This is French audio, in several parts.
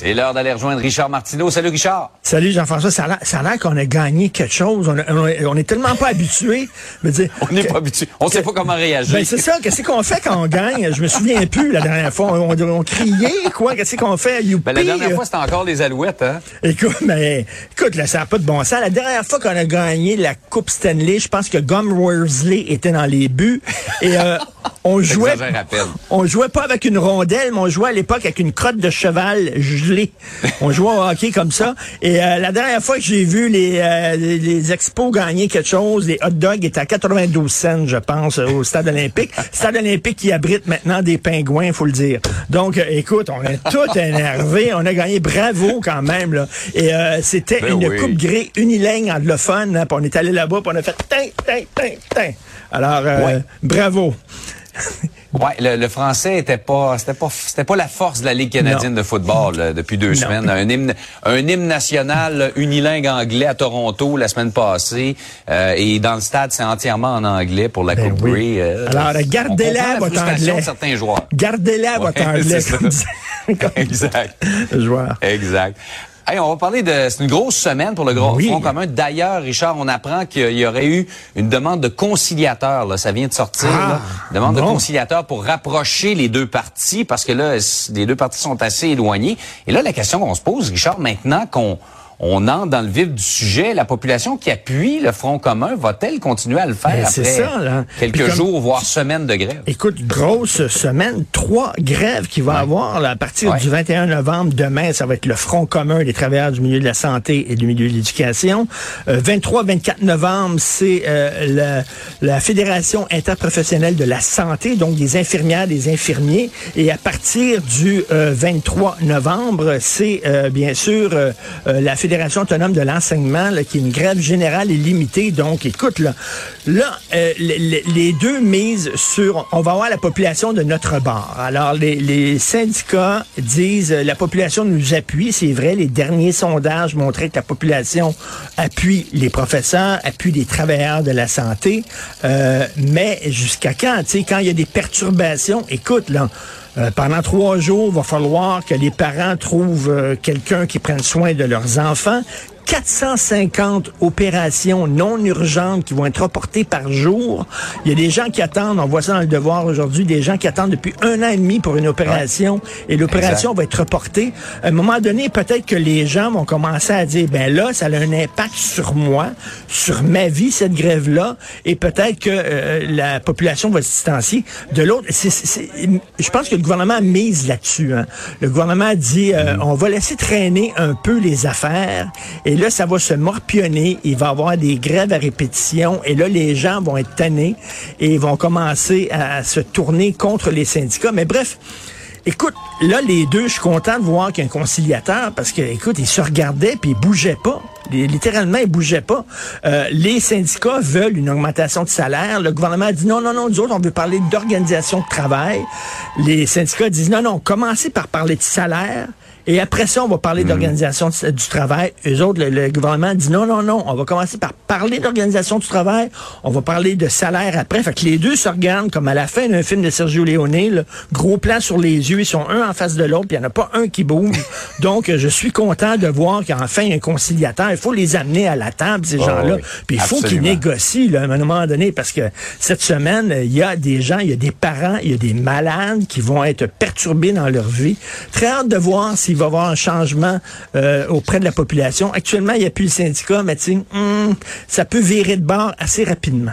C'est l'heure d'aller rejoindre Richard Martineau. Salut Richard. Salut Jean-François. Ça a l'air qu'on a gagné quelque chose. On, est tellement pas habitué. on n'est pas habitué. On sait pas comment réagir. Ben c'est ça. Qu'est-ce qu'on fait quand on gagne? Je me souviens plus la dernière fois. On, criait, quoi? Qu'est-ce qu'on fait? Ben, la dernière fois, c'était encore les alouettes, hein? Écoute, mais, écoute, là, ça n'a pas de bon sens. La dernière fois qu'on a gagné la Coupe Stanley, je pense que Gum Worsley était dans les buts. Et, euh, on jouait, on jouait pas avec une rondelle, mais on jouait à l'époque avec une crotte de cheval gelée. on jouait au hockey comme ça. Et euh, la dernière fois que j'ai vu les, euh, les expos gagner quelque chose, les hot dogs étaient à 92 cents, je pense, au stade olympique. stade olympique qui abrite maintenant des pingouins, faut le dire. Donc, euh, écoute, on est tout énervé. On a gagné bravo quand même. Là. Et c'était ben une coupe gris unilingue anglophone. Hein, on est allé là-bas, on a fait tin, tin, tin, tin. Alors, bravo. ouais, le, français était pas, c'était pas, c'était pas la force de la Ligue canadienne de football depuis deux semaines. Un hymne, un hymne national unilingue anglais à Toronto la semaine passée euh, et dans le stade c'est entièrement en anglais pour la ben Coupe oui. Euh, Alors gardez-la votre anglais. certains joueurs. Gardez-la votre anglais. exact. Joueur. Exact. Hey, on va parler de. C'est une grosse semaine pour le Grand Front commun. D'ailleurs, Richard, on apprend qu'il y aurait eu une demande de conciliateur. Là. Ça vient de sortir. Ah, Demande de conciliateur pour rapprocher les deux parties parce que là, les deux parties sont assez éloignées. Et là, la question qu'on se pose, Richard, maintenant qu'on on entre dans le vif du sujet. La population qui appuie le Front commun va-t-elle continuer à le faire après ça, quelques jours, voire semaines de grève? Écoute, grosse semaine, trois grèves qu'il va y avoir à partir du 21 novembre. Demain, ça va être le Front commun des travailleurs du milieu de la santé et du milieu de l'éducation. 23-24 euh, novembre, c'est euh, la, Fédération interprofessionnelle de la santé, donc des infirmières, des infirmiers. Et à partir du 23 euh, novembre, c'est bien sûr la Fédération Fédération autonome de l'enseignement, qui est une grève générale et limitée. Donc, écoute, là, là euh, les, deux misent sur, on va avoir la population de notre bord. Alors, les, syndicats disent, euh, la population nous appuie. C'est vrai, les derniers sondages montraient que la population appuie les professeurs, appuie les travailleurs de la santé. Euh, mais jusqu'à quand? Tu sais, quand il y a des perturbations, écoute, là, euh, pendant trois jours, il va falloir que les parents trouvent euh, quelqu'un qui prenne soin de leurs enfants. 450 opérations non urgentes qui vont être reportées par jour. Il y a des gens qui attendent, on voit ça dans le devoir aujourd'hui, des gens qui attendent depuis un an et demi pour une opération et l'opération va être reportée. À un moment donné, peut-être que les gens vont commencer à dire, ben là, ça a un impact sur moi, sur ma vie, cette grève-là, et peut-être que euh, la population va se distancier. De l'autre, je pense que le gouvernement mise là-dessus. Hein. Le gouvernement dit, euh, mm. on va laisser traîner un peu les affaires et là, ça va se morpionner. Il va y avoir des grèves à répétition. Et là, les gens vont être tannés et vont commencer à se tourner contre les syndicats. Mais bref, Écoute, là, les deux, je suis content de voir qu'il conciliateur parce que, écoute, ils se regardaient puis ils bougeaient pas. Littéralement, ils bougeaient pas. Euh, les syndicats veulent une augmentation de salaire. Le gouvernement a dit non, non, non, nous autres, on veut parler d'organisation de travail. Les syndicats disent non, non, commencez par parler de salaire Et après ça, on va parler d'organisation du, travail. Eux autres, le, le gouvernement dit non, non, non, on va commencer par parler d'organisation du travail, on va parler de salaire après. Fait que les deux se regardent comme à la fin d'un film de Sergio Leone, là, gros plan sur les yeux, ils sont un en face de l'autre, puis il n'y en a pas un qui bouge. Donc, je suis content de voir qu'enfin, il y a un conciliateur. Il faut les amener à la table, ces Oh, gens-là. oui. Puis il faut qu'ils négocient, là, à un moment donné, parce que cette semaine, il y a des gens, il y a des parents, il y a des malades qui vont être perturbés dans leur vie. Très hâte de voir s'il va y avoir un changement euh, auprès de la population. Actuellement, il n'y a plus le syndicat, mais hum, ça peut virer de bord assez rapidement.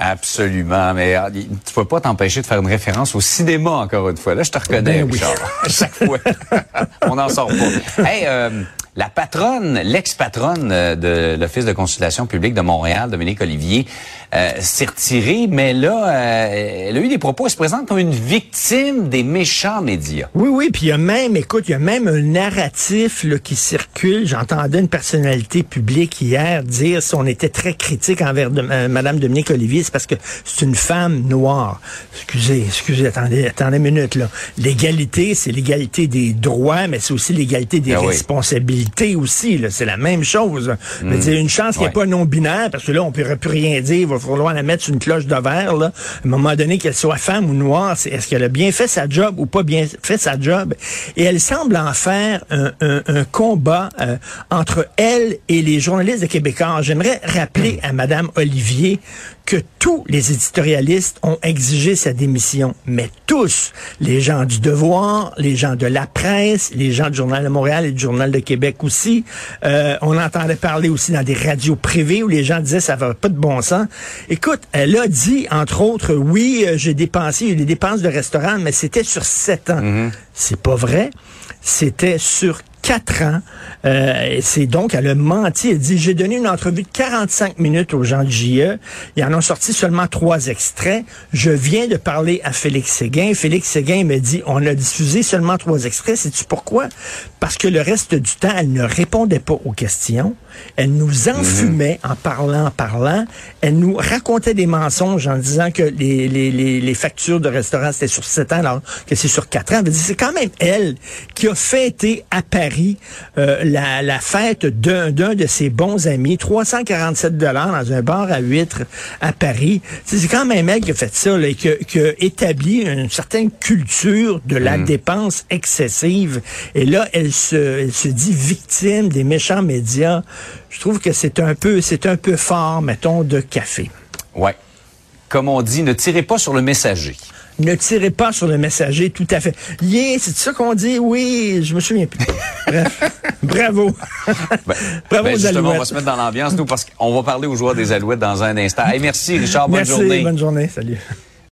Absolument, mais ah, tu peux pas t'empêcher de faire une référence au cinéma encore une fois. Là, je te reconnais, Ben oui. Richard. À chaque fois, on n'en sort pas. Hey, euh, la patronne, l'ex-patronne euh, de l'Office de consultation publique de Montréal, Dominique Olivier, euh, s'est retirée, mais là, euh, elle a eu des propos, elle se présente comme une victime des méchants médias. Oui, oui, puis il y a même, écoute, il y a même un narratif là, qui circule. J'entendais une personnalité publique hier dire si on était très critique envers de, euh, Madame Dominique Olivier, c'est parce que c'est une femme noire. Excusez, excusez, attendez, attendez une minute là. L'égalité, c'est l'égalité des droits, mais c'est aussi l'égalité des Ah oui. responsabilités aussi. là. C'est la même chose. Mais Mm. c'est une chance qu'il n'y ait Ouais. pas non binaire, parce que là, on ne pourrait plus rien dire. Va falloir la mettre sur une cloche de verre. Là. À un moment donné, qu'elle soit femme ou noire, c'est est-ce qu'elle a bien fait sa job ou pas bien fait sa job? Et elle semble en faire un, un- un combat euh, entre elle et les journalistes de Québécois. J'aimerais rappeler à Madame Olivier que tous les éditorialistes ont exigé sa démission, mais tous, les gens du Devoir, les gens de la presse, les gens du Journal de Montréal et du Journal de Québec aussi, euh, on entendait parler aussi dans des radios privées où les gens disaient ça va pas de bon sens. Écoute, elle a dit, entre autres, oui, euh, j'ai dépensé, il y a eu des dépenses de restaurant, mais c'était sur sept ans. C'est pas vrai. C'était sur quatre ans. Euh, c'est donc, elle a menti. Elle dit, j'ai donné une entrevue de 45 minutes aux gens du JE. Ils en ont sorti seulement trois extraits. Je viens de parler à Félix Séguin. Félix Séguin me dit, on a diffusé seulement trois extraits. Sais-tu pourquoi? Parce que le reste du temps, elle ne répondait pas aux questions. Elle nous enfumait en parlant, en parlant. Elle nous racontait des mensonges en disant que les, les, les, les factures de restaurant, c'était sur sept ans, alors que c'est sur quatre ans. Elle dit, C'est quand même elle qui a fêté à Paris euh, la, la fête d'un de ses bons amis, 347 dollars dans un bar à huîtres à Paris. C'est quand même elle qui a fait ça, là, et qui, a- qui a établi une certaine culture de la dépense excessive. Et là, elle se, elle se dit victime des méchants médias. Je trouve que c'est un peu, c'est un peu fort, mettons, de café. Ouais. Comme on dit, ne tirez pas sur le messager. Ne tirez pas sur le messager, tout à fait. Yeah, c'est ça qu'on dit? Oui, je me souviens plus. Bref, bravo. Ben, bravo ben, aux justement, on va se mettre dans l'ambiance, nous, parce qu'on va parler aux joueurs des Alouettes dans un instant. Hey, merci, Richard. Bonne Merci, journée. bonne journée. Salut.